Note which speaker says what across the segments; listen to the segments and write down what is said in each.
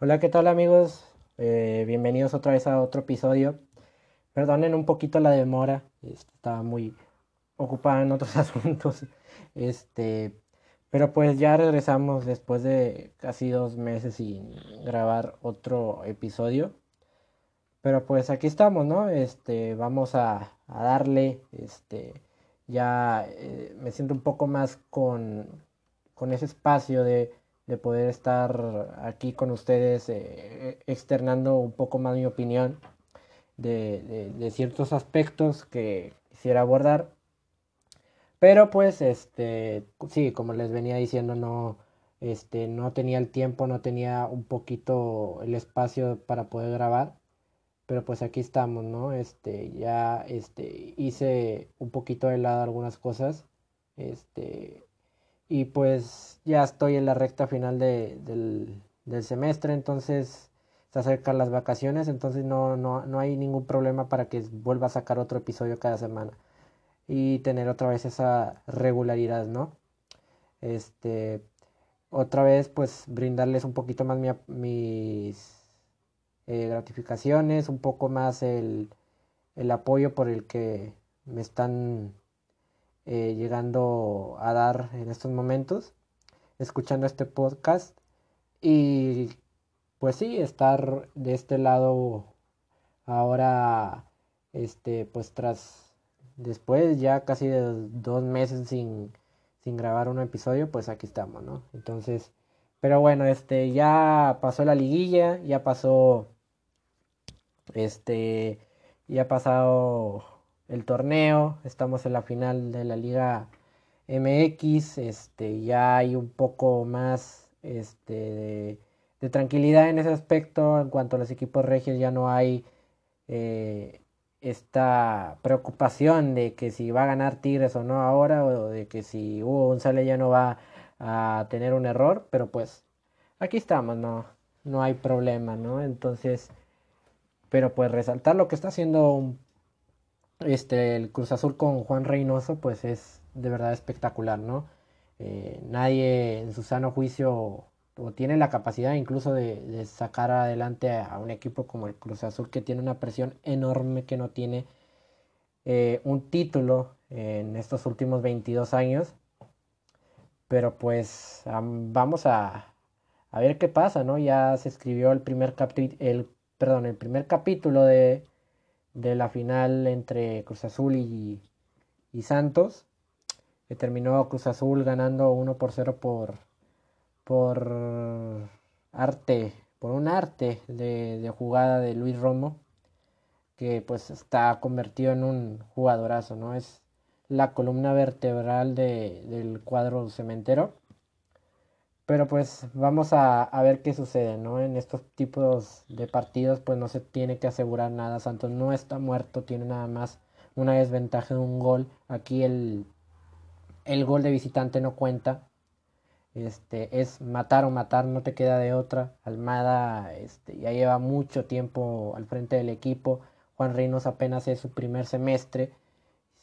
Speaker 1: Hola, ¿qué tal amigos? Eh, bienvenidos otra vez a otro episodio. Perdonen un poquito la demora, este, estaba muy ocupada en otros asuntos. Este, pero pues ya regresamos después de casi dos meses sin grabar otro episodio. Pero pues aquí estamos, ¿no? Este, vamos a, darle, este, ya eh, me siento un poco más con, con ese espacio de de poder estar aquí con ustedes eh, externando un poco más mi opinión de, de, ciertos aspectos que quisiera abordar. Pero pues, este, sí, como les venía diciendo, no, este, no tenía el tiempo, no tenía un poquito el espacio para poder grabar. Pero pues aquí estamos, ¿no? Este, ya, este, hice un poquito de lado algunas cosas. Este, y pues ya estoy en la recta final de, del, del, semestre, entonces se acercan las vacaciones, entonces no, no, no hay ningún problema para que vuelva a sacar otro episodio cada semana y tener otra vez esa regularidad, ¿no? Este, otra vez pues brindarles un poquito más mi, mis eh, gratificaciones, un poco más el, el apoyo por el que me están eh, llegando a dar en estos momentos, escuchando este podcast. Y pues sí, estar de este lado ahora, este, pues tras, después ya casi de dos meses sin, sin grabar un episodio, pues aquí estamos, ¿no? Entonces, pero bueno, este, ya pasó la liguilla, ya pasó, este, ya ha pasado el torneo, estamos en la final de la Liga MX, este, ya hay un poco más este, de, tranquilidad en ese aspecto, en cuanto a los equipos regios ya no hay eh, esta preocupación de que si va a ganar Tigres o no ahora, o de que si Hugo González ya no va a tener un error, pero pues aquí estamos, no, no hay problema, ¿no? Entonces, pero pues resaltar lo que está haciendo un este, el Cruz Azul con Juan Reynoso, pues es de verdad espectacular, ¿no? Eh, nadie en su sano juicio o tiene la capacidad incluso de, sacar adelante a, un equipo como el Cruz Azul que tiene una presión enorme que no tiene eh, un título en estos últimos 22 años. Pero pues vamos a, a, ver qué pasa, ¿no? Ya se escribió el primer, el, perdón, el primer capítulo de, de la final entre Cruz Azul y, Santos, que terminó Cruz Azul ganando 1 por 0 por, por arte, por un arte de, jugada de Luis Romo, que pues está convertido en un jugadorazo, ¿no? Es la columna vertebral del cuadro cementero. Pero pues vamos a, ver qué sucede, ¿no? En estos tipos de partidos pues no se tiene que asegurar nada. Santos no está muerto, tiene nada más una desventaja de un gol. Aquí el, el gol de visitante no cuenta. Este, es matar o matar, no te queda de otra. Almada este, ya lleva mucho tiempo al frente del equipo. Juan Reynos apenas es su primer semestre.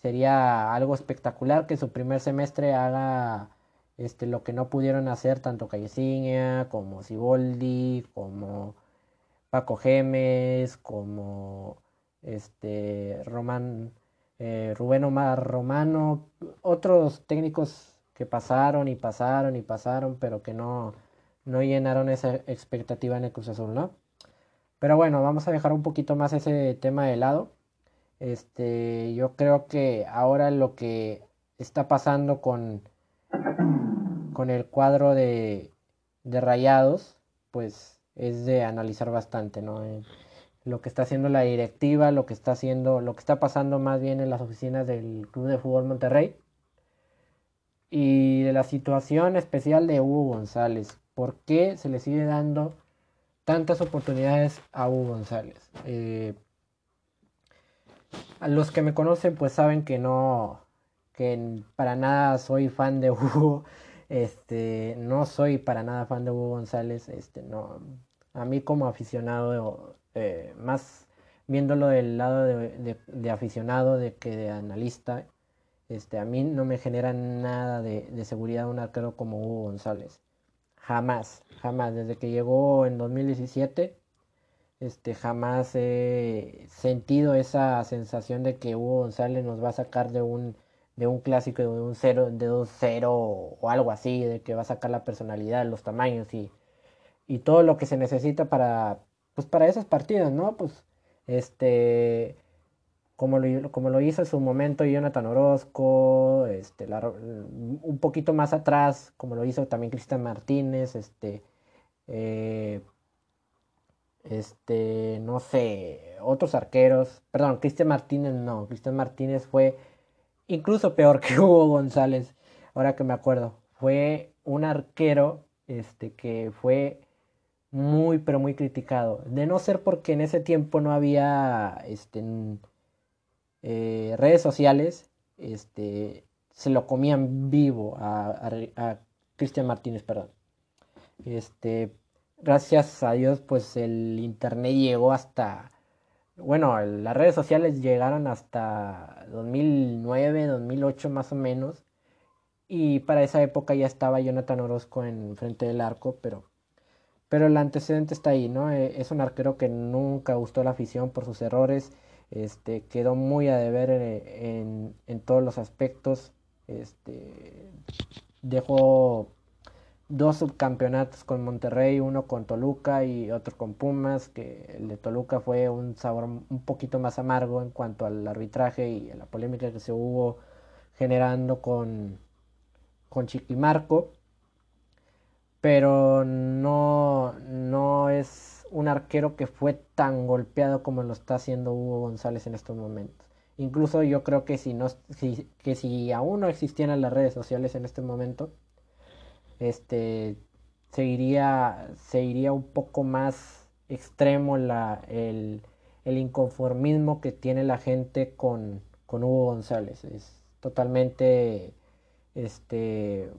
Speaker 1: Sería algo espectacular que su primer semestre haga este, lo que no pudieron hacer tanto Calleciña como Siboldi, como Paco Gemes, como este, Román, eh, Rubén Omar Romano, otros técnicos que pasaron y pasaron y pasaron, pero que no, no llenaron esa expectativa en el Cruz Azul, ¿no? Pero bueno, vamos a dejar un poquito más ese tema de lado. Este, yo creo que ahora lo que está pasando con con el cuadro de, rayados, pues es de analizar bastante, ¿no? Eh, lo que está haciendo la directiva, lo que está haciendo, lo que está pasando más bien en las oficinas del Club de Fútbol Monterrey y de la situación especial de Hugo González. ¿Por qué se le sigue dando tantas oportunidades a Hugo González? Eh, a los que me conocen pues saben que no, que para nada soy fan de Hugo. Este, no soy para nada fan de Hugo González. Este, no, a mí como aficionado, eh, más viéndolo del lado de, aficionado de que de analista, este, a mí no me genera nada de, seguridad un arquero como Hugo González. jamás, jamás. Desde que llegó en 2017, este, jamás he sentido esa sensación de que Hugo González nos va a sacar de un, de un clásico, de un cero, de un cero o algo así, de que va a sacar la personalidad, los tamaños y, y todo lo que se necesita para, pues para esos partidos, ¿no? Pues, este, como lo, como lo hizo en su momento Jonathan Orozco, este, un poquito más atrás, como lo hizo también Cristian Martínez, este, eh, este, no sé, otros arqueros, perdón, Cristian Martínez no, Cristian Martínez fue incluso peor que Hugo González, ahora que me acuerdo, fue un arquero, este, que fue muy, pero muy criticado, de no ser porque en ese tiempo no había, este, eh, redes sociales, este, se lo comían vivo a, Cristian Martínez, perdón. Este, gracias a Dios, pues el internet llegó hasta, bueno, las redes sociales llegaron hasta 2009, 2008 más o menos. Y para esa época ya estaba Jonathan Orozco en frente del arco, pero, pero el antecedente está ahí, ¿no? Eh, es un arquero que nunca gustó la afición por sus errores este, quedó muy a deber en, todos los aspectos. Este, dejó dos subcampeonatos con Monterrey, uno con Toluca y otro con Pumas, que el de Toluca fue un sabor un poquito más amargo en cuanto al arbitraje y a la polémica que se hubo generando con, con Chiquimarco. Pero no, no es un arquero que fue tan golpeado como lo está haciendo Hugo González en estos momentos. Incluso yo creo que si no que si aún no existieran las redes sociales en este momento, este seguiría iría un poco más extremo la, el, el, inconformismo que tiene la gente con, con Hugo González. Es totalmente este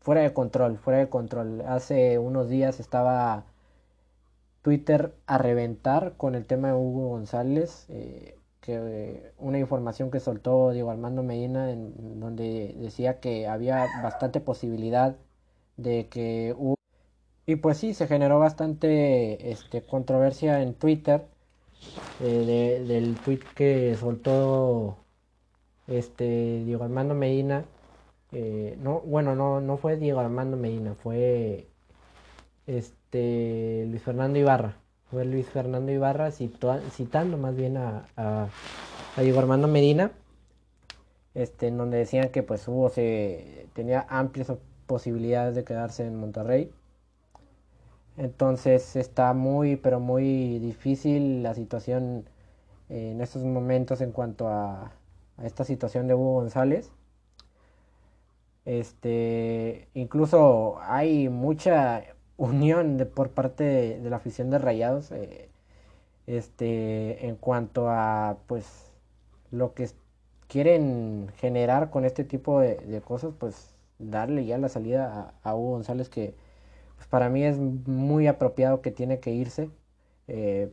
Speaker 1: fuera de control, fuera de control. Hace unos días estaba Twitter a reventar con el tema de Hugo González, eh, que una información que soltó Diego Armando Medina, en, donde decía que había bastante posibilidad de que Hugo... Y pues sí, se generó bastante este, controversia en Twitter eh, del tweet que soltó este Diego Armando Medina. Eh, no, bueno, no, no fue Diego Armando Medina, fue este Luis Fernando Ibarra. Luis Fernando Ibarra citando más bien a, Diego Armando Medina, este, en donde decían que pues hubo se tenía amplias posibilidades de quedarse en Monterrey. Entonces está muy, pero muy difícil la situación en estos momentos en cuanto a, a esta situación de Hugo González. Este, incluso hay mucha unión de, por parte de, la afición de Rayados eh, este en cuanto a pues lo que quieren generar con este tipo de, cosas pues darle ya la salida a, Hugo González que pues, para mí es muy apropiado que tiene que irse eh,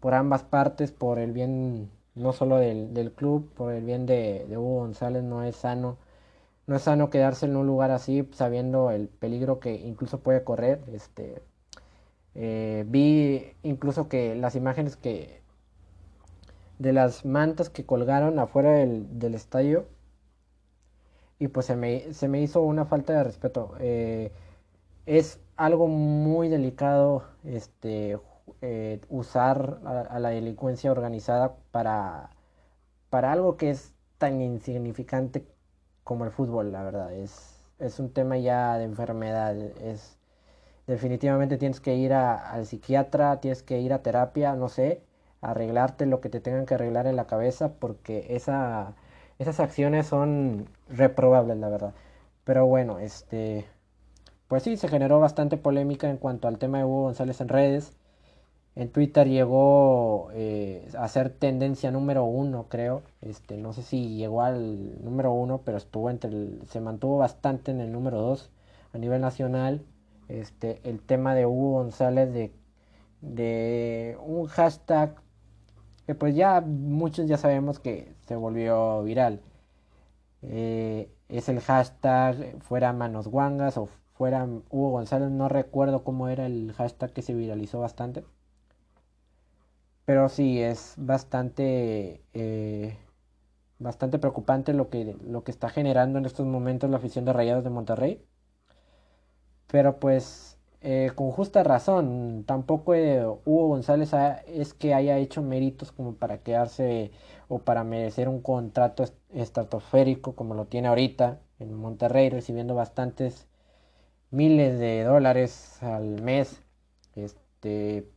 Speaker 1: por ambas partes por el bien no solo del, del club por el bien de, de Hugo González no es sano no es sano quedarse en un lugar así sabiendo el peligro que incluso puede correr. Este, eh, vi incluso que las imágenes que de las mantas que colgaron afuera del, estadio y pues se me, se me, hizo una falta de respeto. Eh, es algo muy delicado este, eh, usar a, la delincuencia organizada para, para algo que es tan insignificante como el fútbol, la verdad. Es, es un tema ya de enfermedad. Es, definitivamente tienes que ir al psiquiatra, tienes que ir a terapia, no sé, arreglarte lo que te tengan que arreglar en la cabeza, porque esa, esas acciones son reprobables, la verdad. Pero bueno, este, pues sí, se generó bastante polémica en cuanto al tema de Hugo González en redes. En Twitter llegó eh, a ser tendencia número uno, creo. Este, no sé si llegó al número uno, pero estuvo entre el, se mantuvo bastante en el número dos a nivel nacional. Este, el tema de Hugo González de, de un hashtag que pues ya muchos ya sabemos que se volvió viral. Eh, es el hashtag fuera manos guangas o fuera Hugo González. No recuerdo cómo era el hashtag que se viralizó bastante. Pero sí, es bastante, eh, bastante preocupante lo que, lo que está generando en estos momentos la afición de Rayados de Monterrey. Pero pues eh, con justa razón, tampoco eh, Hugo González es que haya hecho méritos como para quedarse o para merecer un contrato estratosférico como lo tiene ahorita en Monterrey, recibiendo bastantes miles de dólares al mes, este,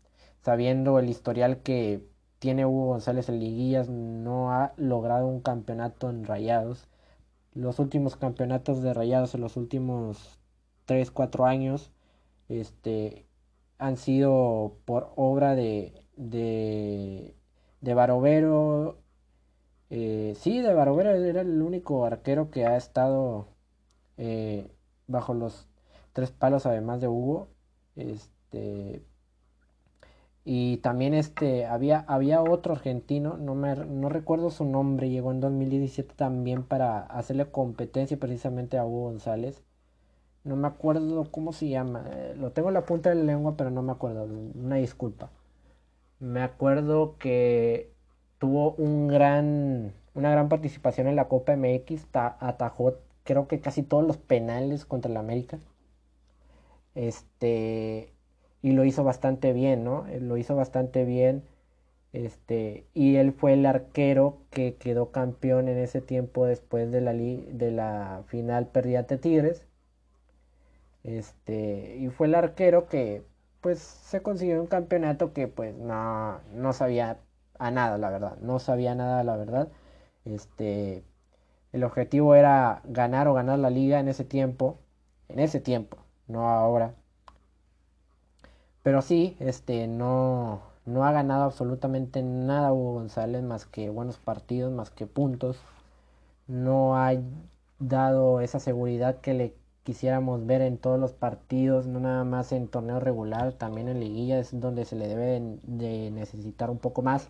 Speaker 1: sabiendo el historial que tiene Hugo González en liguillas, no ha logrado un campeonato en Rayados. Los últimos campeonatos de Rayados en los últimos 3, 4 años este, han sido por obra de, de, Barovero. Eh, sí, de Barovero era el único arquero que ha estado eh, bajo los tres palos, además de Hugo. Este, y también este, había, había otro argentino, no, me, no recuerdo su nombre, llegó en 2017 también para hacerle competencia precisamente a Hugo González. No me acuerdo cómo se llama. Eh, lo tengo en la punta de la lengua, pero no me acuerdo. Una disculpa. Me acuerdo que tuvo un gran, una gran participación en la Copa MX. atajó creo que casi todos los penales contra el América. Este. Y lo hizo bastante bien, ¿no? Eh, lo hizo bastante bien. Este, y él fue el arquero que quedó campeón en ese tiempo después de la, de la final perdida ante Tigres. Este, y fue el arquero que pues se consiguió un campeonato que pues no, no sabía a nada, la verdad. No sabía nada, la verdad. Este, el objetivo era ganar o ganar la liga en ese tiempo. En ese tiempo, no ahora. Pero sí, este, no, no ha ganado absolutamente nada Hugo González más que buenos partidos, más que puntos. No ha dado esa seguridad que le quisiéramos ver en todos los partidos, no nada más en torneo regular, también en liguilla es donde se le debe de necesitar un poco más.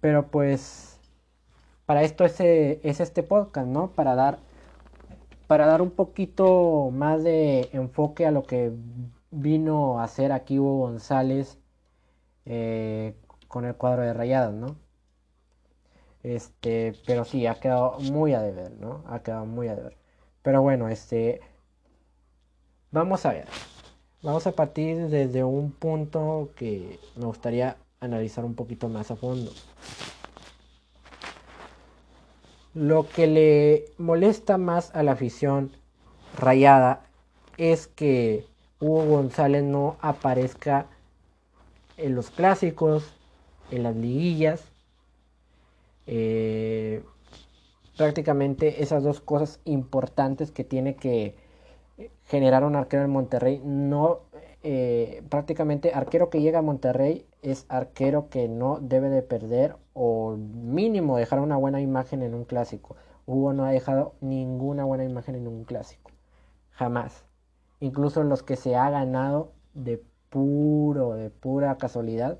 Speaker 1: Pero pues para esto es, es este podcast, ¿no? Para dar para dar un poquito más de enfoque a lo que vino a hacer aquí Hugo González eh, con el cuadro de rayadas, ¿no? Este, pero sí, ha quedado muy a deber, ¿no? Ha quedado muy a deber. Pero bueno, este. Vamos a ver. Vamos a partir desde un punto que me gustaría analizar un poquito más a fondo. Lo que le molesta más a la afición rayada es que Hugo González no aparezca en los clásicos, en las liguillas. Eh, prácticamente esas dos cosas importantes que tiene que generar un arquero en Monterrey. No, eh, prácticamente arquero que llega a Monterrey es arquero que no debe de perder o mínimo dejar una buena imagen en un clásico. Hugo no ha dejado ninguna buena imagen en un clásico. Jamás. Incluso los que se ha ganado de puro, de pura casualidad,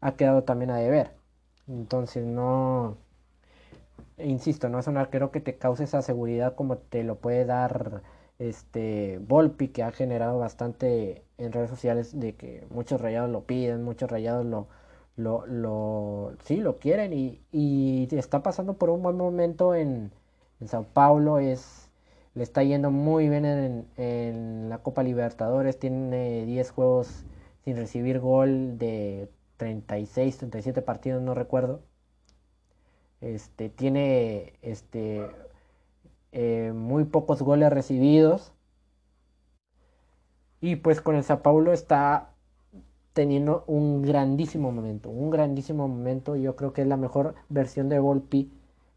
Speaker 1: ha quedado también a deber. Entonces no, insisto, no es un arquero que te cause esa seguridad como te lo puede dar este Volpi, que ha generado bastante en redes sociales de que muchos rayados lo piden, muchos rayados lo, lo, lo sí lo quieren y, y está pasando por un buen momento en, en Sao Paulo, es le está yendo muy bien en, en la Copa Libertadores, tiene 10 juegos sin recibir gol de 36, 37 partidos, no recuerdo este, tiene este, eh, muy pocos goles recibidos. Y pues con el Sao Paulo está teniendo un grandísimo momento, un grandísimo momento. Yo creo que es la mejor versión de Volpi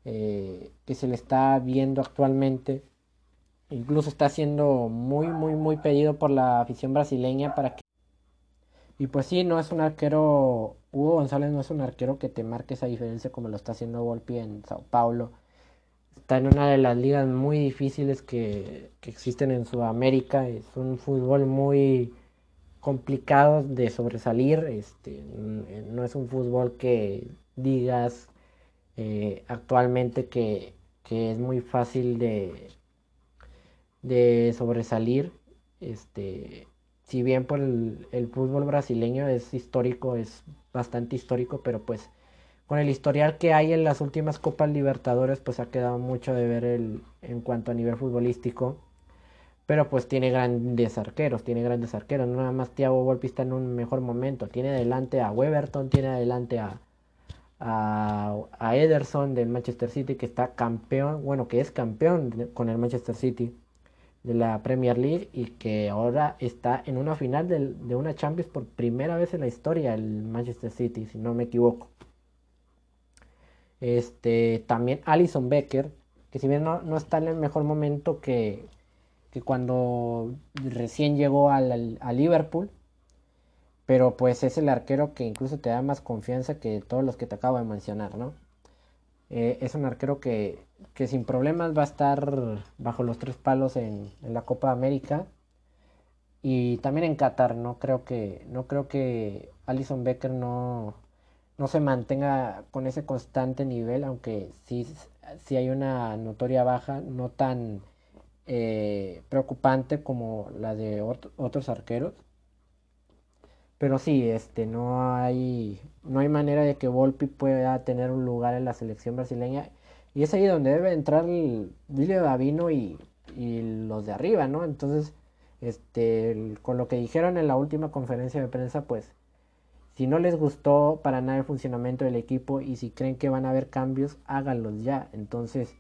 Speaker 1: eh, que se le está viendo actualmente. Incluso está siendo muy, muy, muy pedido por la afición brasileña para que... Y pues sí, no es un arquero Hugo González no es un arquero que te marque esa diferencia como lo está haciendo Volpi en Sao Paulo. Está en una de las ligas muy difíciles que, existen en Sudamérica. Es un fútbol muy complicado de sobresalir. Este, no es un fútbol que digas eh, actualmente que, es muy fácil de, de sobresalir. Este, si bien por el, fútbol brasileño es histórico, es bastante histórico, pero pues con el historial que hay en las últimas Copas Libertadores, pues ha quedado mucho de ver el, en cuanto a nivel futbolístico. Pero pues tiene grandes arqueros, tiene grandes arqueros. No nada más Thiago Volpi está en un mejor momento. Tiene adelante a Weberton, tiene adelante a, a, Ederson del Manchester City que está campeón, bueno, que es campeón con el Manchester City de la Premier League y que ahora está en una final de, una Champions por primera vez en la historia el Manchester City, si no me equivoco. Este, también Alison Becker, que si bien no, no está en el mejor momento que, que cuando recién llegó al, a Liverpool, pero pues es el arquero que incluso te da más confianza que todos los que te acabo de mencionar, ¿no? Eh, es un arquero que, que, sin problemas va a estar bajo los tres palos en, la Copa América y también en Qatar. No creo que, no creo que Alison Becker no, no se mantenga con ese constante nivel, aunque sí, sí hay una notoria baja, no tan eh, preocupante como la de otros arqueros. Pero sí, este, no hay, no hay manera de que Volpi pueda tener un lugar en la selección brasileña. Y es ahí donde debe entrar el Davino y, y los de arriba, ¿no? Entonces, este, con lo que dijeron en la última conferencia de prensa, pues, si no les gustó para nada el funcionamiento del equipo y si creen que van a haber cambios, háganlos ya. Entonces,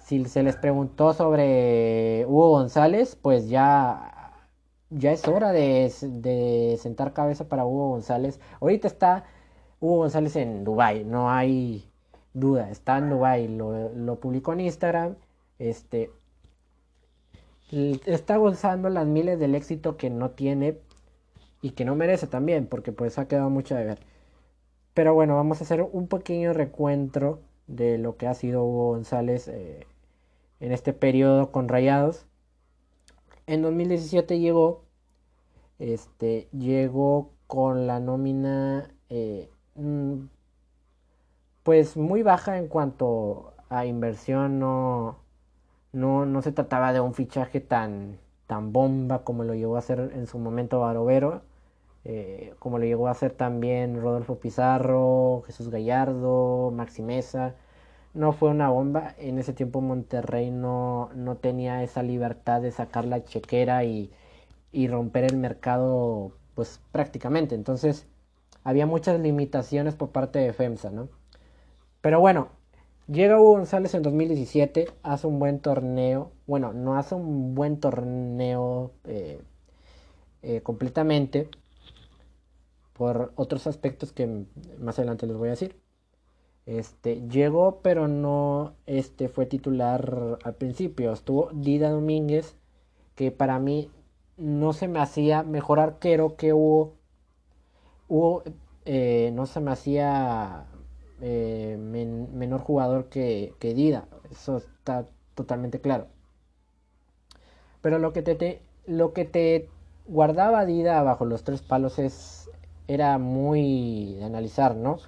Speaker 1: si se les preguntó sobre Hugo González, pues ya ya es hora de, sentar cabeza para Hugo González. Ahorita está Hugo González en Dubai, no hay duda, está en Dubai, lo, publicó en Instagram, este está gozando las miles del éxito que no tiene y que no merece también, porque pues ha quedado mucho de ver. Pero bueno, vamos a hacer un pequeño recuentro de lo que ha sido Hugo González eh, en este periodo con Rayados. En 2017 llegó este, llegó con la nómina eh, mm, pues muy baja en cuanto a inversión, no, no, no se trataba de un fichaje tan, tan bomba como lo llegó a hacer en su momento Barovero, eh, como lo llegó a hacer también Rodolfo Pizarro, Jesús Gallardo, Maxi Mesa. No fue una bomba, en ese tiempo Monterrey no, no tenía esa libertad de sacar la chequera y, y romper el mercado pues prácticamente. Entonces había muchas limitaciones por parte de FEMSA, ¿no? Pero bueno, llega Hugo González en 2017, hace un buen torneo, bueno, no hace un buen torneo eh, eh, completamente por otros aspectos que más adelante les voy a decir. Este, llegó, pero no este, fue titular al principio. Estuvo Dida Domínguez, que para mí no se me hacía mejor arquero que Hugo. Hugo eh, no se me hacía eh, menor jugador que, Dida. Eso está totalmente claro. Pero lo que te, lo que te guardaba Dida bajo los tres palos es era muy de analizar, ¿no?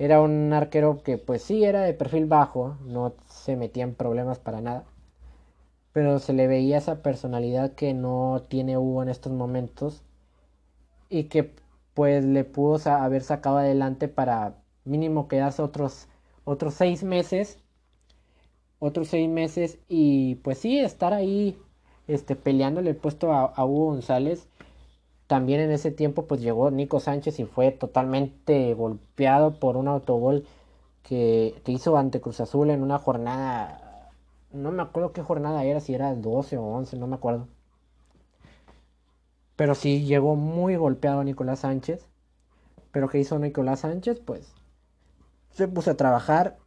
Speaker 1: Era un arquero que pues sí era de perfil bajo, no se metía en problemas para nada pero se le veía esa personalidad que no tiene Hugo en estos momentos y que pues le pudo haber sacado adelante para mínimo quedarse otros otros seis meses otros seis meses y pues sí estar ahí este peleándole el puesto a, Hugo González también en ese tiempo pues llegó Nico Sánchez y fue totalmente golpeado por un autogol que, que hizo ante Cruz Azul en una jornada no me acuerdo qué jornada era, si era 12 o 11, no me acuerdo. Pero sí llegó muy golpeado Nicolás Sánchez. Pero ¿qué hizo Nicolás Sánchez? Pues se puso a trabajar,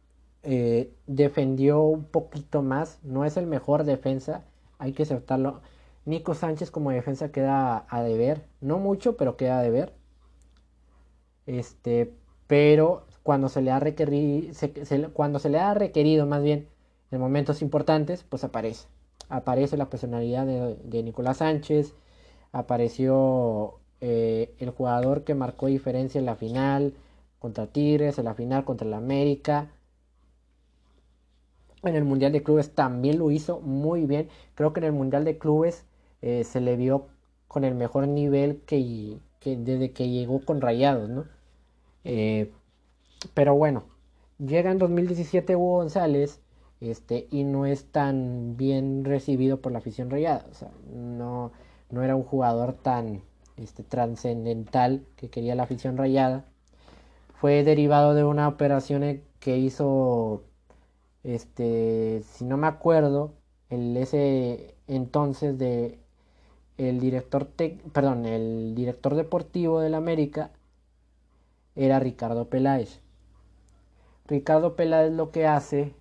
Speaker 1: eh, defendió un poquito más. No es el mejor defensa, hay que aceptarlo. Nico Sánchez como defensa queda a deber, no mucho, pero queda a deber. Este, pero cuando se le ha requerido, cuando se le ha requerido más bien en momentos importantes, pues aparece. Aparece la personalidad de, Nicolás Sánchez, apareció eh, el jugador que marcó diferencia en la final contra Tigres, en la final contra el América. En el Mundial de Clubes también lo hizo muy bien. Creo que en el Mundial de Clubes eh, se le vio con el mejor nivel que, desde que llegó con Rayados, ¿no? Eh, pero bueno, llega en 2017 Hugo González este, y no es tan bien recibido por la afición rayada. O sea, no, no era un jugador tan este, trascendental que quería la afición rayada. Fue derivado de una operación que hizo, este, si no me acuerdo, el ese entonces de el director, perdón, el director deportivo del América era Ricardo Peláez. Ricardo Peláez lo que hace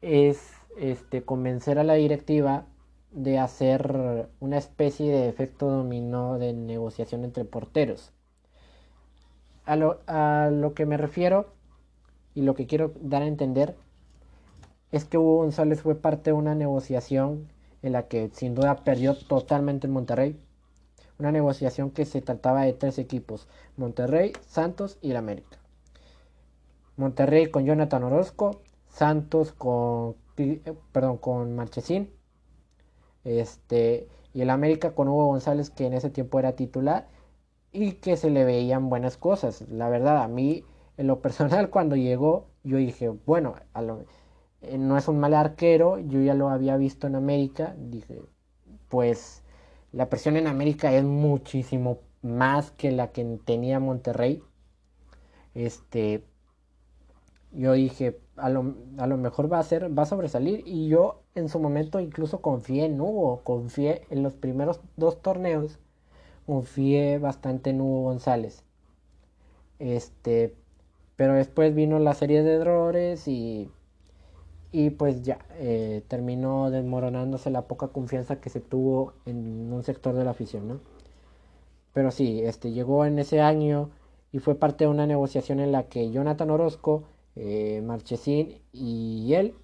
Speaker 1: es este, convencer a la directiva de hacer una especie de efecto dominó de negociación entre porteros. A lo, a lo que me refiero y lo que quiero dar a entender es que Hugo González fue parte de una negociación en la que sin duda perdió totalmente en Monterrey. Una negociación que se trataba de tres equipos, Monterrey, Santos y el América. Monterrey con Jonathan Orozco, Santos con, perdón, con Marchesín, este, y el América con Hugo González que en ese tiempo era titular y que se le veían buenas cosas. La verdad, a mí en lo personal cuando llegó yo dije, bueno, a lo, eh, no es un mal arquero, yo ya lo había visto en América, dije, pues la presión en América es muchísimo más que la que tenía Monterrey. Este, yo dije, a lo, a lo mejor va a ser, va a sobresalir y yo en su momento incluso confié en Hugo, confié en los primeros dos torneos, confié bastante en Hugo González. Este, pero después vino la serie de errores y y pues ya eh, terminó desmoronándose la poca confianza que se tuvo en un sector de la afición, ¿no? Pero sí, este llegó en ese año y fue parte de una negociación en la que Jonathan Orozco, eh, Marchesín y él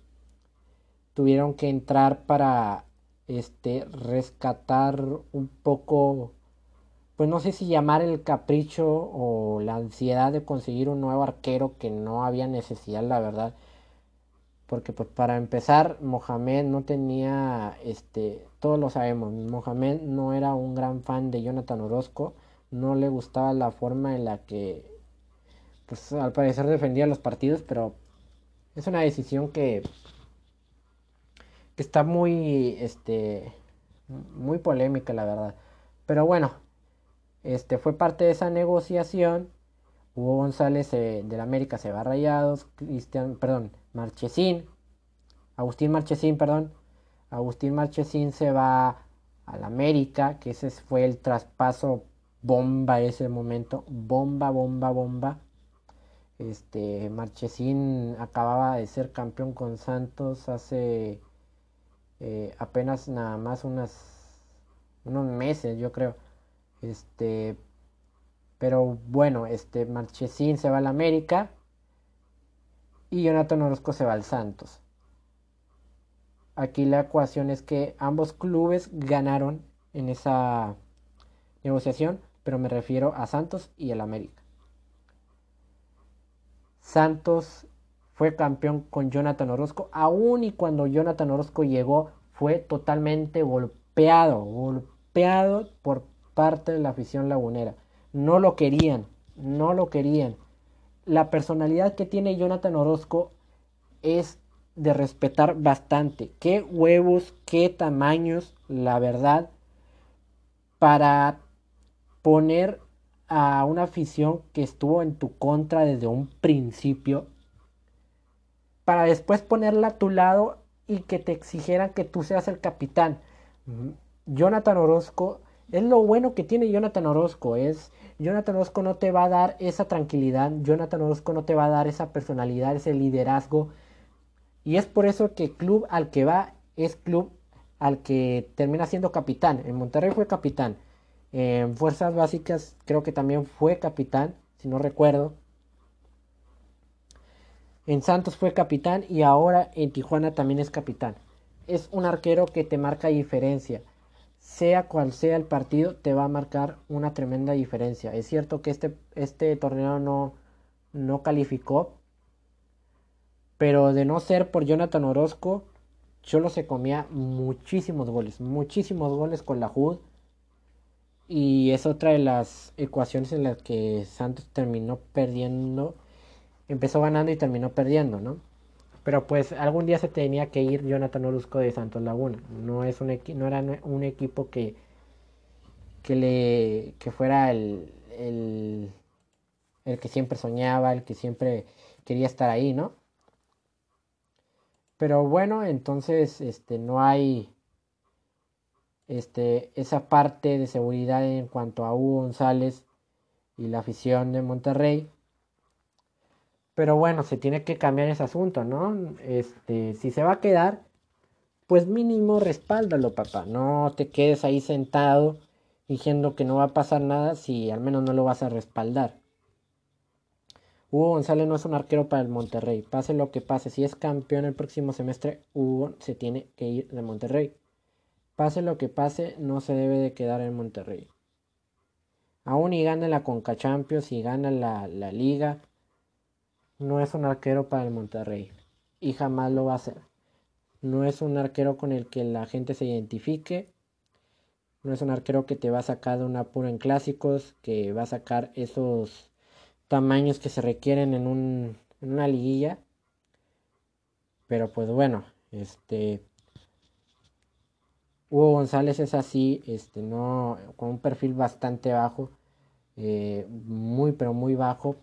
Speaker 1: tuvieron que entrar para este rescatar un poco pues no sé si llamar el capricho o la ansiedad de conseguir un nuevo arquero que no había necesidad, la verdad porque pues para empezar Mohamed no tenía este todos lo sabemos Mohamed no era un gran fan de Jonathan Orozco no le gustaba la forma en la que pues al parecer defendía los partidos pero es una decisión que que está muy este muy polémica la verdad. Pero bueno este fue parte de esa negociación. Hugo González eh, del América se va a Rayados Cristian perdón Marchesín, Agustín Marchesín, perdón, Agustín Marchesín se va al América, que ese fue el traspaso bomba ese momento, bomba, bomba, bomba. Este Marchesín acababa de ser campeón con Santos hace eh, apenas nada más unas unos meses, yo creo. Este, pero bueno, este Marchesín se va al América y Jonathan Orozco se va al Santos. Aquí la ecuación es que ambos clubes ganaron en esa negociación, pero me refiero a Santos y el América. Santos fue campeón con Jonathan Orozco, aún y cuando Jonathan Orozco llegó fue totalmente golpeado, golpeado por parte de la afición lagunera. No lo querían, no lo querían la personalidad que tiene Jonathan Orozco es de respetar bastante. Qué huevos, qué tamaños, la verdad, para poner a una afición que estuvo en tu contra desde un principio, para después ponerla a tu lado y que te exigieran que tú seas el capitán. Jonathan Orozco, es lo bueno que tiene Jonathan Orozco, es Jonathan Orozco no te va a dar esa tranquilidad, Jonathan Orozco no te va a dar esa personalidad, ese liderazgo. Y es por eso que club al que va es club al que termina siendo capitán. En Monterrey fue capitán. En Fuerzas Básicas creo que también fue capitán, si no recuerdo. En Santos fue capitán y ahora en Tijuana también es capitán. Es un arquero que te marca diferencia sea cual sea el partido, te va a marcar una tremenda diferencia. Es cierto que este, este torneo no, no calificó, Pero de no ser por Jonathan Orozco, Cholo se comía muchísimos goles, muchísimos goles con la HUD. Y es otra de las ecuaciones en las que Santos terminó perdiendo. Empezó ganando y terminó perdiendo, ¿no? Pero pues algún día se tenía que ir Jonathan Orozco de Santos Laguna. No, es un no era un equipo que, que, le, que fuera el, el, el que siempre soñaba, el que siempre quería estar ahí, ¿no? Pero bueno, entonces este, no hay este, esa parte de seguridad en cuanto a Hugo González y la afición de Monterrey. Pero bueno, se tiene que cambiar ese asunto, ¿no? Este, si se va a quedar, pues mínimo respáldalo, papá. No te quedes ahí sentado diciendo que no va a pasar nada si al menos no lo vas a respaldar. Hugo González no es un arquero para el Monterrey. Pase lo que pase, si es campeón el próximo semestre, Hugo se tiene que ir de Monterrey. Pase lo que pase, no se debe de quedar en Monterrey. Aún y gana la Conca Champions y gana la, la liga, no es un arquero para el Monterrey. Y jamás lo va a hacer. No es un arquero con el que la gente se identifique. No es un arquero que te va a sacar de un apuro en clásicos, que va a sacar esos tamaños que se requieren en, un, en una liguilla. Pero pues bueno, este Hugo González es así, este no con un perfil bastante bajo, eh, muy pero muy bajo,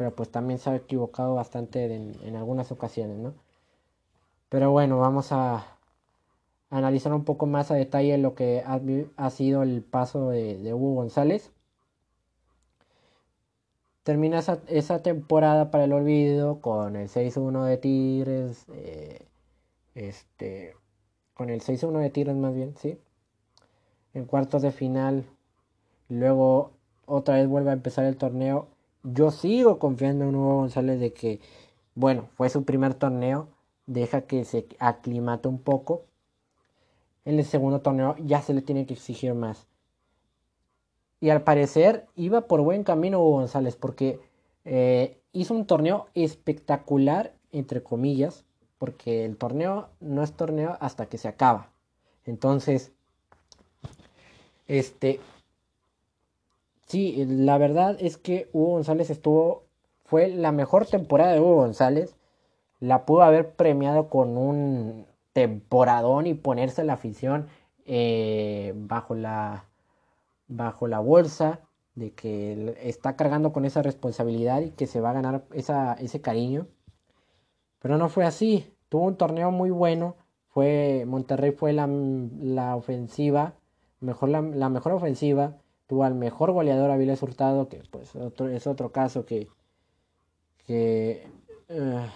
Speaker 1: pero pues también se ha equivocado bastante en, algunas ocasiones, ¿no? Pero bueno, vamos a, analizar un poco más a detalle lo que ha, sido el paso de Hugo González termina esa, temporada para el olvido con el 6-1 de Tigres, eh, este, con el 6-1 de Tigres más bien, ¿sí? En cuartos de final, luego otra vez vuelve a empezar el torneo. Yo sigo confiando en Hugo González de que, bueno, fue su primer torneo, deja que se aclimate un poco. En el segundo torneo ya se le tiene que exigir más. Y al parecer iba por buen camino Hugo González porque eh, hizo un torneo espectacular, entre comillas, porque el torneo no es torneo hasta que se acaba. Entonces, este, sí, la verdad es que Hugo González estuvo, fue la mejor temporada de Hugo González. La pudo haber premiado con un temporadón y ponerse la afición eh, bajo la bajo la bolsa de que está cargando con esa responsabilidad y que se va a ganar esa, ese cariño. Pero no fue así. Tuvo un torneo muy bueno. Fue, Monterrey fue la, la ofensiva, mejor la, mejor ofensiva. Al mejor goleador Avilés Hurtado, que pues otro, es otro caso que, que eh,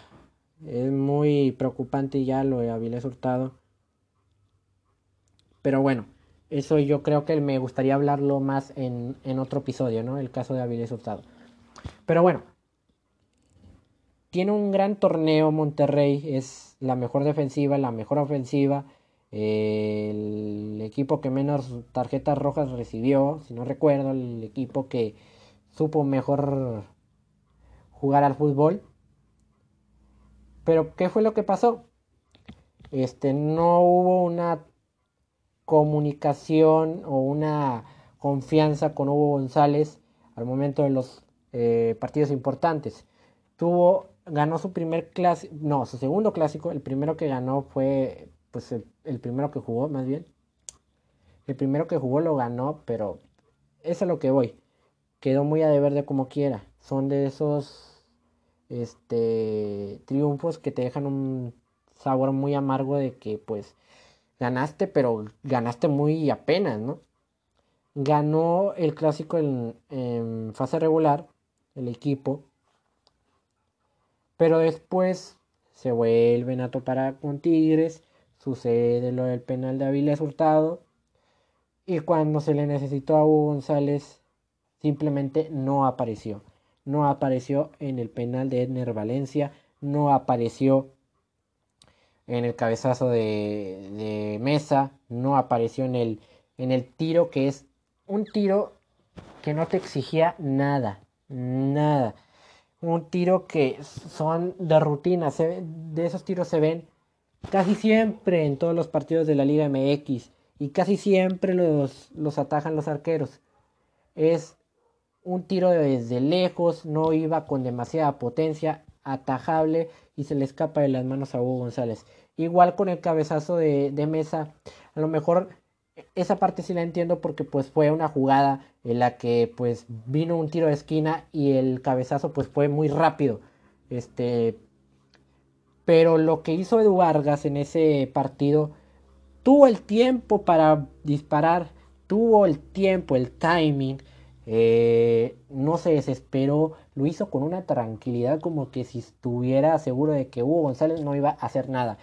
Speaker 1: es muy preocupante ya lo de Avilés Hurtado. Pero bueno, eso yo creo que me gustaría hablarlo más en, otro episodio, ¿no? El caso de Avilés Hurtado. Pero bueno, tiene un gran torneo Monterrey, es la mejor defensiva, la mejor ofensiva, el equipo que menos tarjetas rojas recibió, si no recuerdo, el equipo que supo mejor jugar al fútbol. Pero ¿qué fue lo que pasó? Este no hubo una comunicación o una confianza con Hugo González al momento de los eh, partidos importantes. Tuvo, ganó su primer clásico, no, su segundo clásico, el primero que ganó fue, pues el, primero que jugó más bien. El primero que jugó lo ganó, pero es lo que voy. Quedó muy a deber de como quiera. Son de esos este triunfos que te dejan un sabor muy amargo de que pues ganaste, pero ganaste muy apenas, ¿no? Ganó el clásico en, fase regular, el equipo, pero después se vuelven a topar con Tigres, sucede lo del penal de Avilés Hurtado, y cuando se le necesitó a Hugo González, simplemente no apareció. No apareció en el penal de Edner Valencia, no apareció en el cabezazo de, mesa, no apareció en el, en el tiro que es un tiro que no te exigía nada, nada. un tiro que son de rutina. de esos tiros se ven casi siempre en todos los partidos de la Liga MX y casi siempre los, los atajan los arqueros. Es un tiro desde lejos, no iba con demasiada potencia, atajable y se le escapa de las manos a Hugo González. Igual con el cabezazo de, de mesa, a lo mejor esa parte sí la entiendo porque pues fue una jugada en la que pues vino un tiro de esquina y el cabezazo pues fue muy rápido. Este pero lo que hizo Edu Vargas en ese partido tuvo el tiempo para disparar, tuvo el tiempo, el timing, eh, no se desesperó, lo hizo con una tranquilidad como que si estuviera seguro de que Hugo González no iba a hacer nada.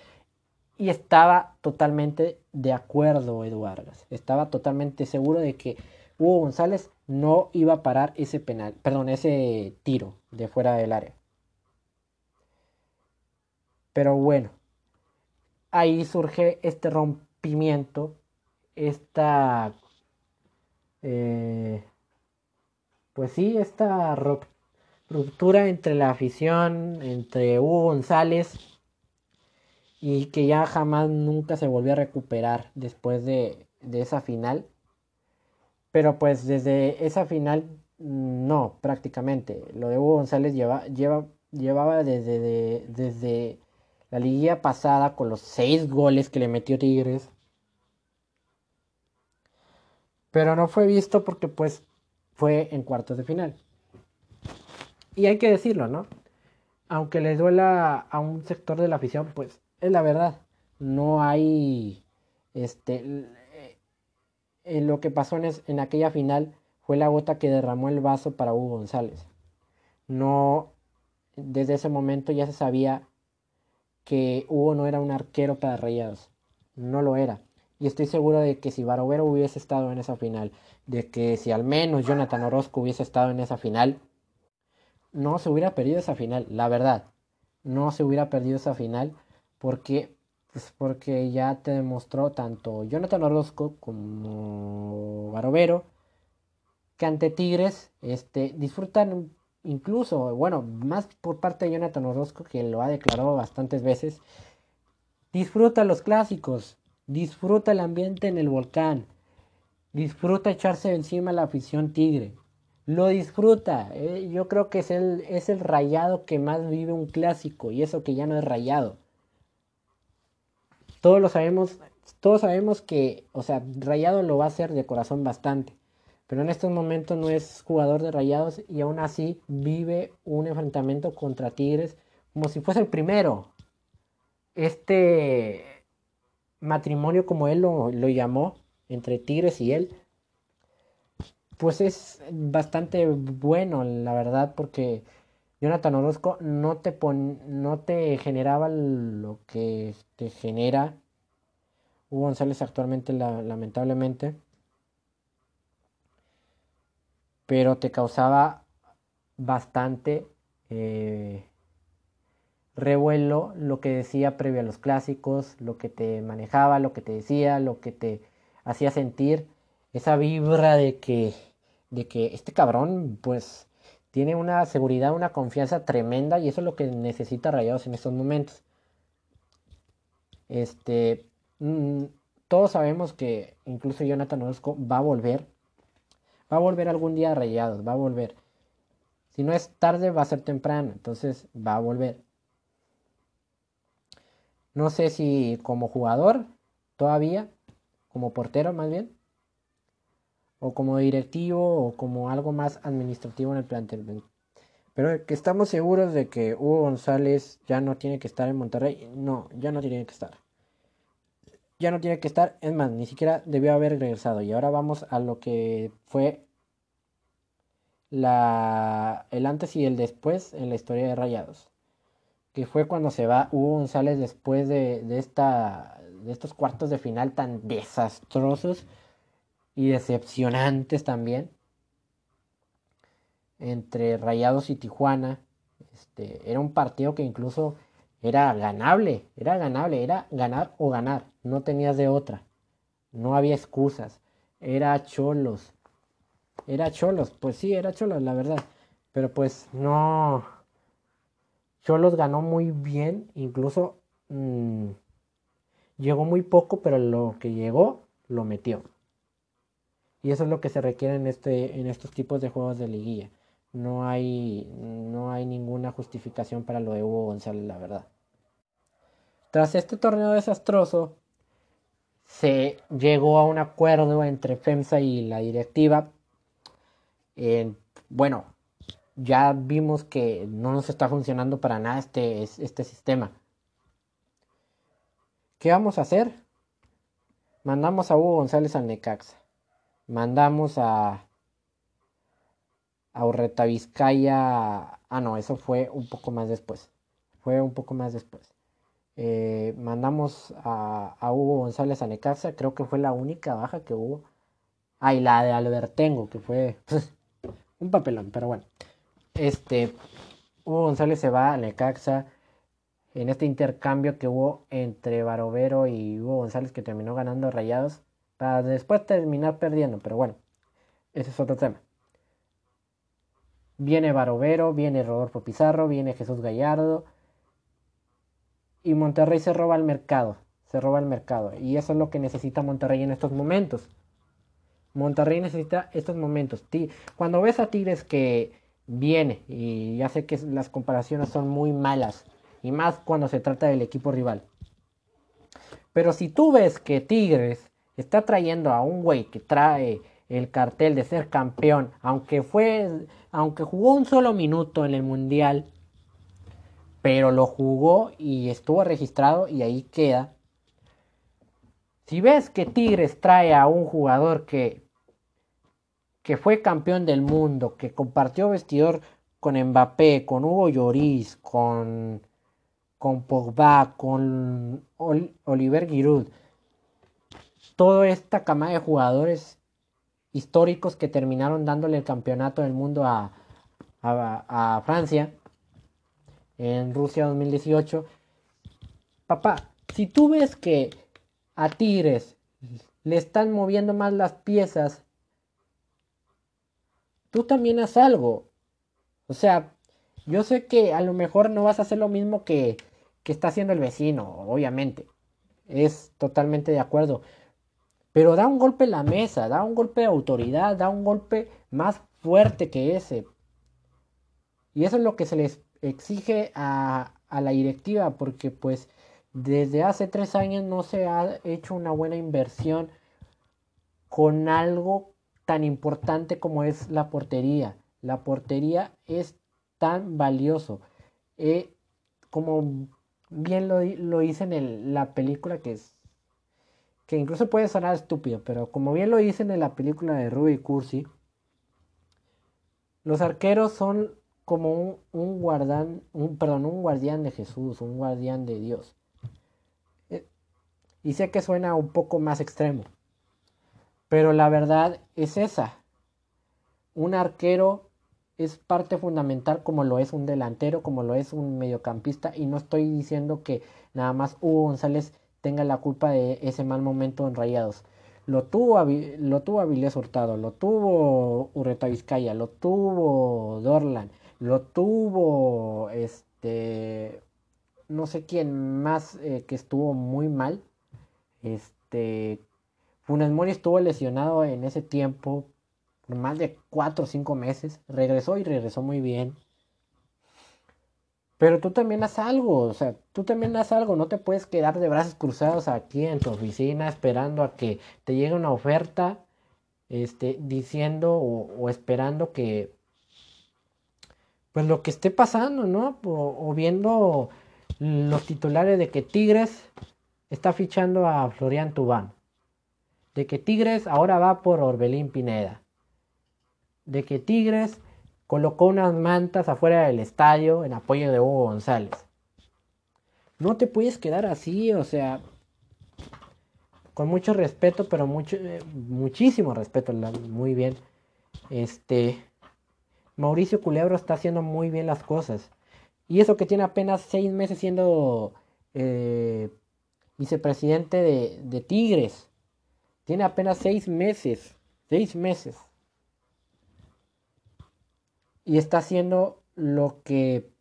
Speaker 1: Y estaba totalmente de acuerdo Edu Vargas, estaba totalmente seguro de que Hugo González no iba a parar ese penal, perdón, ese tiro de fuera del área. Pero bueno, ahí surge este rompimiento, esta, eh, pues sí, esta ruptura entre la afición, entre Hugo González, y que ya jamás nunca se volvió a recuperar después de, de esa final. Pero pues desde esa final, no, prácticamente. Lo de Hugo González lleva, lleva, llevaba desde, desde la liguilla pasada con los seis goles que le metió Tigres. Pero no fue visto porque pues fue en cuartos de final. Y hay que decirlo, ¿no? Aunque le duela a un sector de la afición, pues es la verdad. No hay este en lo que pasó en, en, aquella final fue la gota que derramó el vaso para Hugo González. No, desde ese momento ya se sabía que Hugo no era un arquero para Rayados. No lo era. Y estoy seguro de que si Barovero hubiese estado en esa final, de que si al menos Jonathan Orozco hubiese estado en esa final, no se hubiera perdido esa final, la verdad. No se hubiera perdido esa final porque, pues porque ya te demostró tanto Jonathan Orozco como Barovero que ante Tigres este, disfrutan incluso, bueno, más por parte de Jonathan Orozco, que lo ha declarado bastantes veces, disfruta los clásicos, disfruta el ambiente en el volcán, disfruta echarse encima la afición tigre, lo disfruta, eh, yo creo que es el, es el rayado que más vive un clásico, y eso que ya no es rayado. Todos lo sabemos, todos sabemos que, o sea, rayado lo va a hacer de corazón bastante pero en estos momentos no es jugador de Rayados y aún así vive un enfrentamiento contra Tigres como si fuese el primero. Este matrimonio, como él lo, llamó, entre Tigres y él, pues es bastante bueno, la verdad, porque Jonathan Orozco no te, no te generaba lo que te genera Hugo González actualmente, lamentablemente. Pero te causaba bastante eh, revuelo lo que decía previo a los clásicos, lo que te manejaba, lo que te decía, lo que te hacía sentir, esa vibra de que, de que este cabrón pues tiene una seguridad, una confianza tremenda y eso es lo que necesita Rayados en estos momentos. Este, mm, todos sabemos que incluso Jonathan Orozco va a volver Va a volver algún día a Rayados, va a volver. Si no es tarde, va a ser temprano, entonces va a volver. No sé si como jugador todavía, como portero más bien, o como directivo o como algo más administrativo en el plantel. Pero que estamos seguros de que Hugo González ya no tiene que estar en Monterrey. No, ya no tiene que estar. Ya no tiene que estar. Es más, ni siquiera debió haber regresado. Y ahora vamos a lo que fue la, el antes y el después en la historia de Rayados. Que fue cuando se va Hugo González después de, de, esta, de estos cuartos de final tan desastrosos y decepcionantes también. Entre Rayados y Tijuana. Este, era un partido que incluso era ganable, era ganable, era ganar o ganar, no tenías de otra, no había excusas, era cholos, era Cholos, pues sí, era Cholos, la verdad. Pero pues no, Cholos ganó muy bien, incluso mm, llegó muy poco, pero lo que llegó lo metió. Y eso es lo que se requiere en, este, en estos tipos de juegos de liguilla. No hay, no hay ninguna justificación para lo de Hugo González, la verdad. Tras este torneo desastroso, se llegó a un acuerdo entre FEMSA y la directiva. Bueno, ya vimos que no nos está funcionando para nada este, este sistema. ¿Qué vamos a hacer? Mandamos a Hugo González al Necaxa. Mandamos a, a Urreta Vizcaya. Ah, no, eso fue un poco más después. Fue un poco más después. Eh, mandamos a, a, Hugo González a Necaxa. Creo que fue la única baja que hubo. Ah, y la de Albertengo, que fue un papelón, pero bueno. Este, Hugo González se va a Necaxa en este intercambio que hubo entre Barovero y Hugo González que terminó ganando Rayados para después terminar perdiendo, pero bueno, ese es otro tema. Viene Barovero, viene Rodolfo Pizarro, viene Jesús Gallardo y Monterrey se roba el mercado, se roba el mercado y eso es lo que necesita Monterrey en estos momentos. Monterrey necesita estos momentos. Cuando ves a Tigres que viene, y ya sé que las comparaciones son muy malas, y más cuando se trata del equipo rival. Pero si tú ves que Tigres está trayendo a un güey que trae el cartel de ser campeón, aunque fue, aunque jugó un solo minuto en el mundial, pero lo jugó y estuvo registrado y ahí queda. Si ves que Tigres trae a un jugador que que fue campeón del mundo, que compartió vestidor con Mbappé, con Hugo Lloris, con con Pogba, con Oliver Giroud, toda esta camada de jugadores históricos que terminaron dándole el campeonato del mundo a, a, Francia en Rusia 2018. Papá, si tú ves que a Tigres le están moviendo más las piezas, tú también haz algo. O sea, yo sé que a lo mejor no vas a hacer lo mismo que, que está haciendo el vecino, obviamente. Es totalmente de acuerdo. Pero da un golpe en la mesa, da un golpe de autoridad, da un golpe más fuerte que ese. Y eso es lo que se les exige a, a la directiva, porque pues desde hace tres años no se ha hecho una buena inversión con algo tan importante como es la portería. La portería es tan valioso. Eh, como bien lo, lo hice en la película que es que incluso puede sonar estúpido, pero como bien lo dicen en la película de Ruby Cursi, los arqueros son como un, un un, perdón, un guardián de Jesús, un guardián de Dios. Y sé que suena un poco más extremo, pero la verdad es esa. Un arquero es parte fundamental como lo es un delantero, como lo es un mediocampista y no estoy diciendo que nada más Hugo González tenga la culpa de ese mal momento en Rayados. Lo tuvo, lo tuvo Avilés Hurtado, lo tuvo Urreta Vizcaya, lo tuvo Dorlan, lo tuvo este no sé quién más eh, que estuvo muy mal. Este Funes Mori estuvo lesionado en ese tiempo más de 4 o 5 meses. Regresó y regresó muy bien. Pero tú también haz algo, o sea, tú también haz algo, no te puedes quedar de brazos cruzados aquí en tu oficina esperando a que te llegue una oferta, este, diciendo o, esperando que, pues lo que esté pasando, ¿no? O, viendo los titulares de que Tigres está fichando a Florian Tubán, de que Tigres ahora va por Orbelín Pineda, de que Tigres colocó unas mantas afuera del estadio en apoyo de Hugo González. No te puedes quedar así, o sea, con mucho respeto, pero mucho, eh, muchísimo respeto, muy bien. Este, Mauricio Culebro está haciendo muy bien las cosas. Y eso que tiene apenas seis meses siendo eh, vicepresidente de, Tigres. Tiene apenas seis meses. Seis meses y está haciendo lo que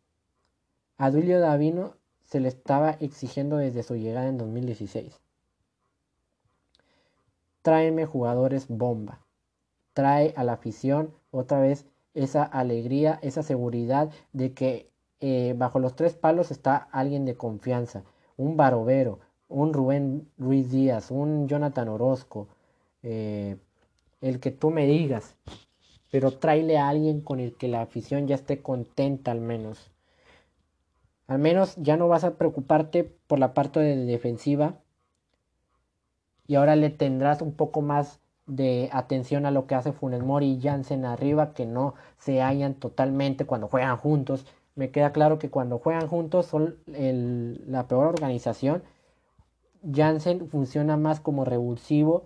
Speaker 1: a Duilio Davino se le estaba exigiendo desde su llegada en 2016. Tráeme jugadores bomba. Trae a la afición otra vez esa alegría, esa seguridad de que eh, bajo los tres palos está alguien de confianza. Un Barovero, un Rubén Ruiz Díaz, un Jonathan Orozco, eh, el que tú me digas. Pero tráele a alguien con el que la afición ya esté contenta al menos. Al menos ya no vas a preocuparte por la parte de defensiva. Y ahora le tendrás un poco más de atención a lo que hace Funes Mori y Jansen arriba, que no se hallan totalmente cuando juegan juntos. Me queda claro que cuando juegan juntos son la peor organización. Jansen funciona más como revulsivo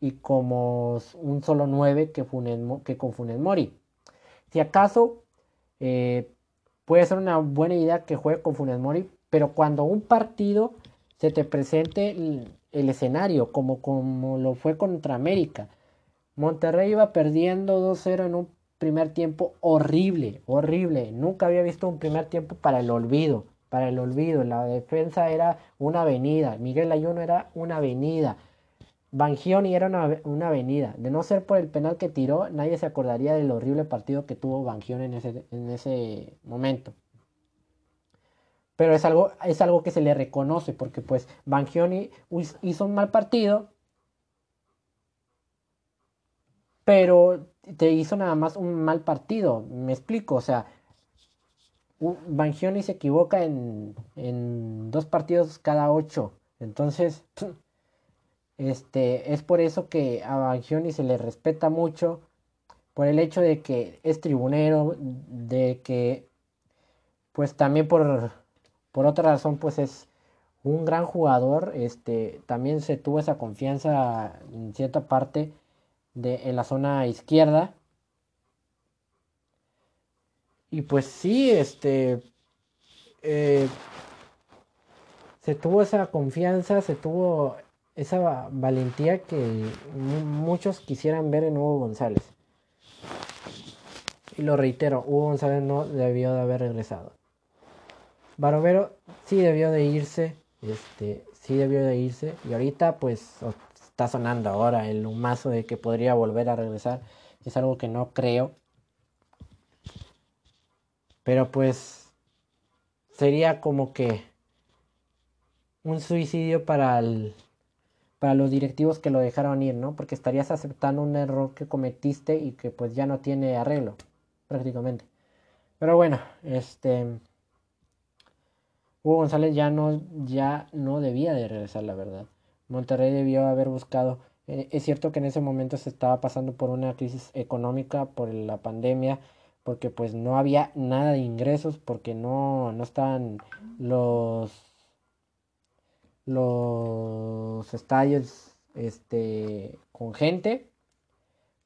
Speaker 1: y como un solo 9 que, que con Funes Mori. Si acaso eh, puede ser una buena idea que juegue con Funes Mori, pero cuando un partido se te presente el, escenario, como, como lo fue contra América. Monterrey iba perdiendo 2-0 en un primer tiempo horrible, horrible. Nunca había visto un primer tiempo para el olvido, para el olvido. La defensa era una avenida, Miguel Ayuno era una avenida. Bangioni era una, una, avenida. De no ser por el penal que tiró, nadie se acordaría del horrible partido que tuvo Bangioni en ese, en ese momento. Pero es algo, es algo que se le reconoce porque pues Bangioni hizo un mal partido, pero te hizo nada más un mal partido. Me explico, o sea, Bangioni se equivoca en, en dos partidos cada ocho. Entonces, Este, es por eso que a Bangioni se le respeta mucho, por el hecho de que es tribunero, de que, pues también por, por otra razón, pues es un gran jugador, este, también se tuvo esa confianza en cierta parte de, en la zona izquierda. Y pues sí, este, eh, se tuvo esa confianza, se tuvo esa valentía que muchos quisieran ver en Hugo González. Y lo reitero, Hugo González no debió de haber regresado. Barovero sí debió de irse, este, sí debió de irse. Y ahorita pues está sonando ahora el humazo de que podría volver a regresar. Es algo que no creo. Pero pues sería como que un suicidio para el, para los directivos que lo dejaron ir, ¿no? Porque estarías aceptando un error que cometiste y que pues ya no tiene arreglo, prácticamente. Pero bueno, este Hugo González ya no, ya no debía de regresar, la verdad. Monterrey debió haber buscado. Eh, es cierto que en ese momento se estaba pasando por una crisis económica, por la pandemia, porque pues no había nada de ingresos, porque no, no estaban los los estadios este, con gente.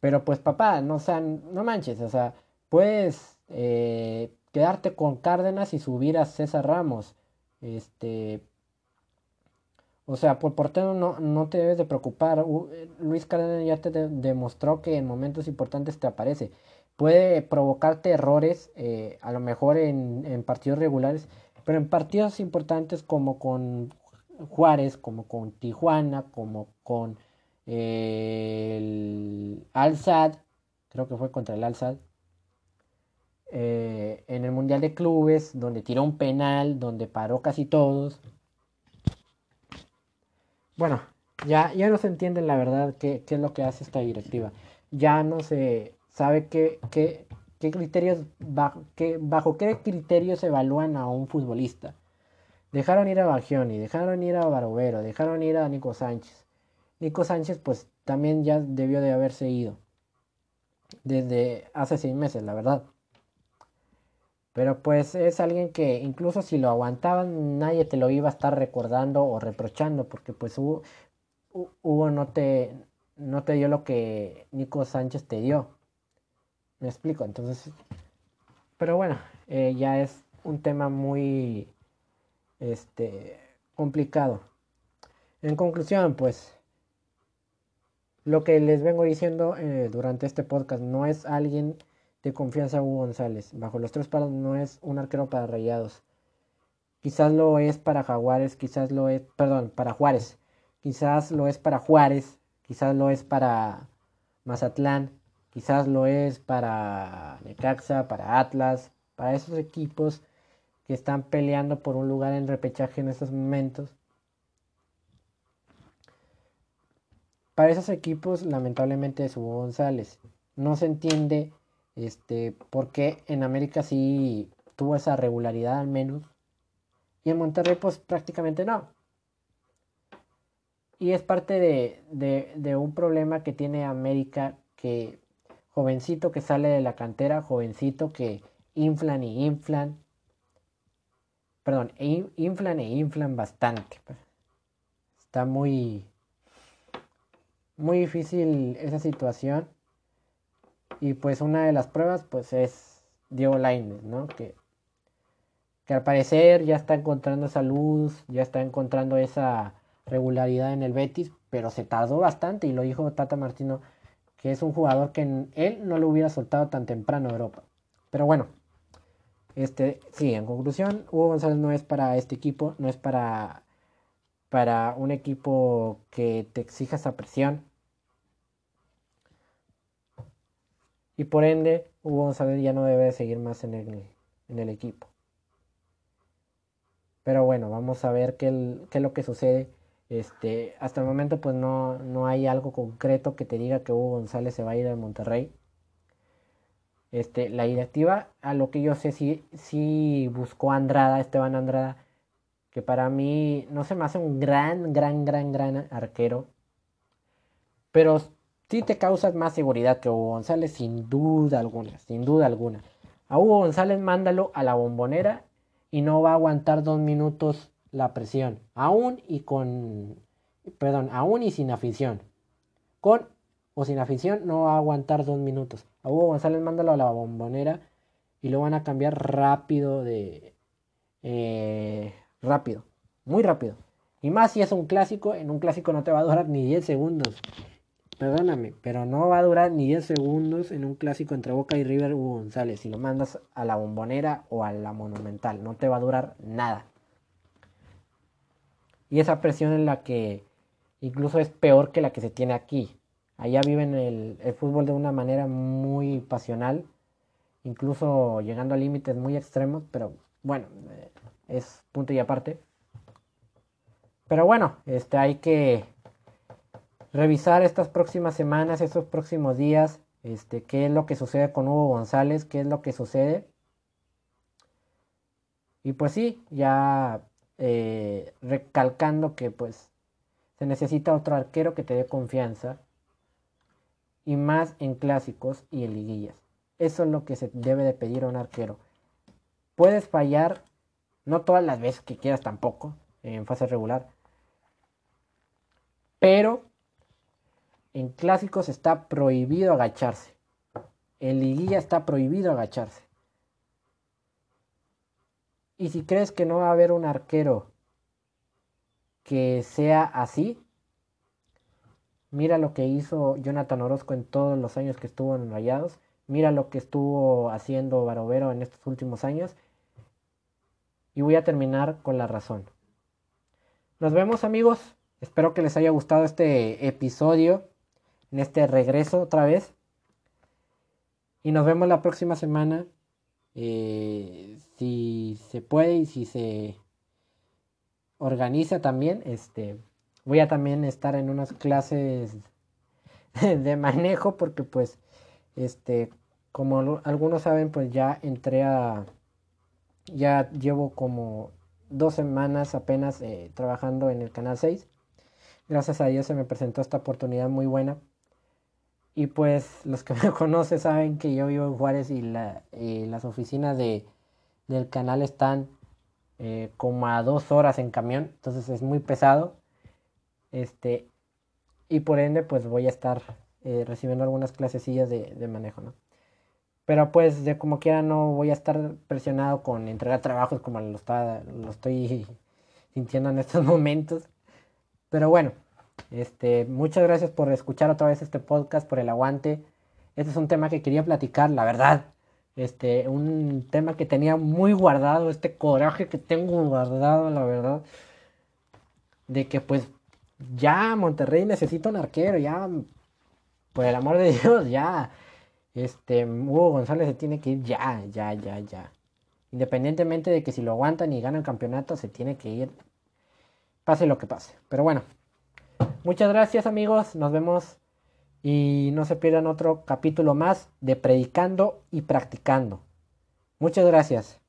Speaker 1: Pero pues papá, no, o no manches, o sea, puedes eh, quedarte con Cárdenas y subir a César Ramos. Este, o sea, por portero no, no te debes de preocupar. Luis Cárdenas ya te demostró que en momentos importantes te aparece. Puede provocarte errores, eh, a lo mejor en, partidos regulares, pero en partidos importantes como con Juárez, como con Tijuana, como con eh, el Al-Sad, creo que fue contra el Al-Sad, eh, en el Mundial de Clubes, donde tiró un penal, donde paró casi todos. Bueno, ya, ya no se entiende la verdad qué, es lo que hace esta directiva. Ya no se sabe qué, qué, qué criterios, bajo qué, bajo qué criterios evalúan a un futbolista. Dejaron ir a Bagioni, dejaron ir a Barovero, dejaron ir a Nico Sánchez. Nico Sánchez pues también ya debió de haberse ido. Desde hace seis meses, la verdad. Pero pues es alguien que incluso si lo aguantaban nadie te lo iba a estar recordando o reprochando porque pues hubo no te no te dio lo que Nico Sánchez te dio. Me explico, entonces pero bueno, eh, ya es un tema muy este, complicado. En conclusión, pues, lo que les vengo diciendo eh, durante este podcast no es alguien de confianza Hugo González. Bajo los tres palos no es un arquero para rayados. quizás lo es para Jaguares, quizás lo es, perdón, para Juárez, quizás lo es para Juárez, quizás lo es para Mazatlán, quizás lo es para Necaxa, para Atlas, para esos equipos que están peleando por un lugar en repechaje en estos momentos. Para esos equipos, lamentablemente, es Hugo González. No se entiende este, por qué en América sí tuvo esa regularidad al menos. Y en Monterrey, pues prácticamente no. Y es parte de, de, un problema que tiene América, que jovencito que sale de la cantera, jovencito que inflan y inflan. Perdón, e inflan e inflan bastante. Está muy, muy difícil esa situación. Y pues una de las pruebas pues es Diego Lainez, ¿no? Que, que al parecer ya está encontrando esa luz, ya está encontrando esa regularidad en el Betis, pero se tardó bastante y lo dijo Tata Martino, que es un jugador que él no lo hubiera soltado tan temprano a Europa. Pero bueno, este, sí, en conclusión, Hugo González no es para este equipo, no es para, para un equipo que te exija esa presión. Y por ende, Hugo González ya no debe seguir más en el, en el equipo. Pero bueno, vamos a ver qué, qué es lo que sucede este, hasta el momento pues no, no hay algo concreto que te diga que Hugo González se va a ir a Monterrey. Este, la directiva, a lo que yo sé, sí, sí buscó a Andrada, Esteban Andrada, que para mí no se me hace un gran, gran, gran, gran arquero. Pero sí te causas más seguridad que Hugo González, sin duda alguna, sin duda alguna. A Hugo González mándalo a la bombonera y no va a aguantar dos minutos la presión, aún y con, perdón, aún y sin afición. Con o sin afición no va a aguantar dos minutos. A Hugo González mándalo a la bombonera y lo van a cambiar rápido de... Eh, rápido, muy rápido. Y más si es un clásico, en un clásico no te va a durar ni 10 segundos. Perdóname, pero no va a durar ni 10 segundos en un clásico entre Boca y River Hugo González. Si lo mandas a la bombonera o a la monumental, no te va a durar nada. Y esa presión en la que incluso es peor que la que se tiene aquí. Allá viven el, fútbol de una manera muy pasional, incluso llegando a límites muy extremos, pero bueno, eh, es punto y aparte. Pero bueno, este, hay que revisar estas próximas semanas, estos próximos días, este, qué es lo que sucede con Hugo González, qué es lo que sucede. Y pues sí, ya eh, recalcando que pues se necesita otro arquero que te dé confianza y más en clásicos y en liguillas. Eso es lo que se debe de pedir a un arquero. Puedes fallar, no todas las veces que quieras tampoco, en fase regular, pero en clásicos está prohibido agacharse. En liguilla está prohibido agacharse. Y si crees que no va a haber un arquero que sea así, mira lo que hizo Jonathan Orozco en todos los años que estuvo en Rayados, mira lo que estuvo haciendo Barovero en estos últimos años. Y voy a terminar con la razón. Nos vemos amigos, espero que les haya gustado este episodio, en este regreso otra vez. Y nos vemos la próxima semana eh, si se puede y si se organiza también, este, voy a también estar en unas clases de manejo porque pues, este, como algunos saben, pues ya entré a, ya llevo como dos semanas apenas eh, trabajando en el Canal 6. Gracias a Dios se me presentó esta oportunidad muy buena y pues los que me conocen saben que yo vivo en Juárez y, la, las oficinas de, del canal están eh, como a dos horas en camión, entonces es muy pesado. Este, y por ende pues voy a estar eh, recibiendo algunas clasecillas de, de, manejo, ¿no? Pero pues de como quiera no voy a estar presionado con entregar trabajos como lo, está, lo estoy sintiendo en estos momentos. Pero bueno, este, muchas gracias por escuchar otra vez este podcast, por el aguante. Este es un tema que quería platicar, la verdad. Este, un tema que tenía muy guardado, este coraje que tengo guardado, la verdad. De que pues ya Monterrey necesita un arquero, ya, por el amor de Dios, ya. Este, Hugo González se tiene que ir ya, ya, ya, ya. Independientemente de que si lo aguantan y ganan campeonato, se tiene que ir. Pase lo que pase. Pero bueno. Muchas gracias amigos. Nos vemos. Y no se pierdan otro capítulo más de Predicando y Practicando. Muchas gracias.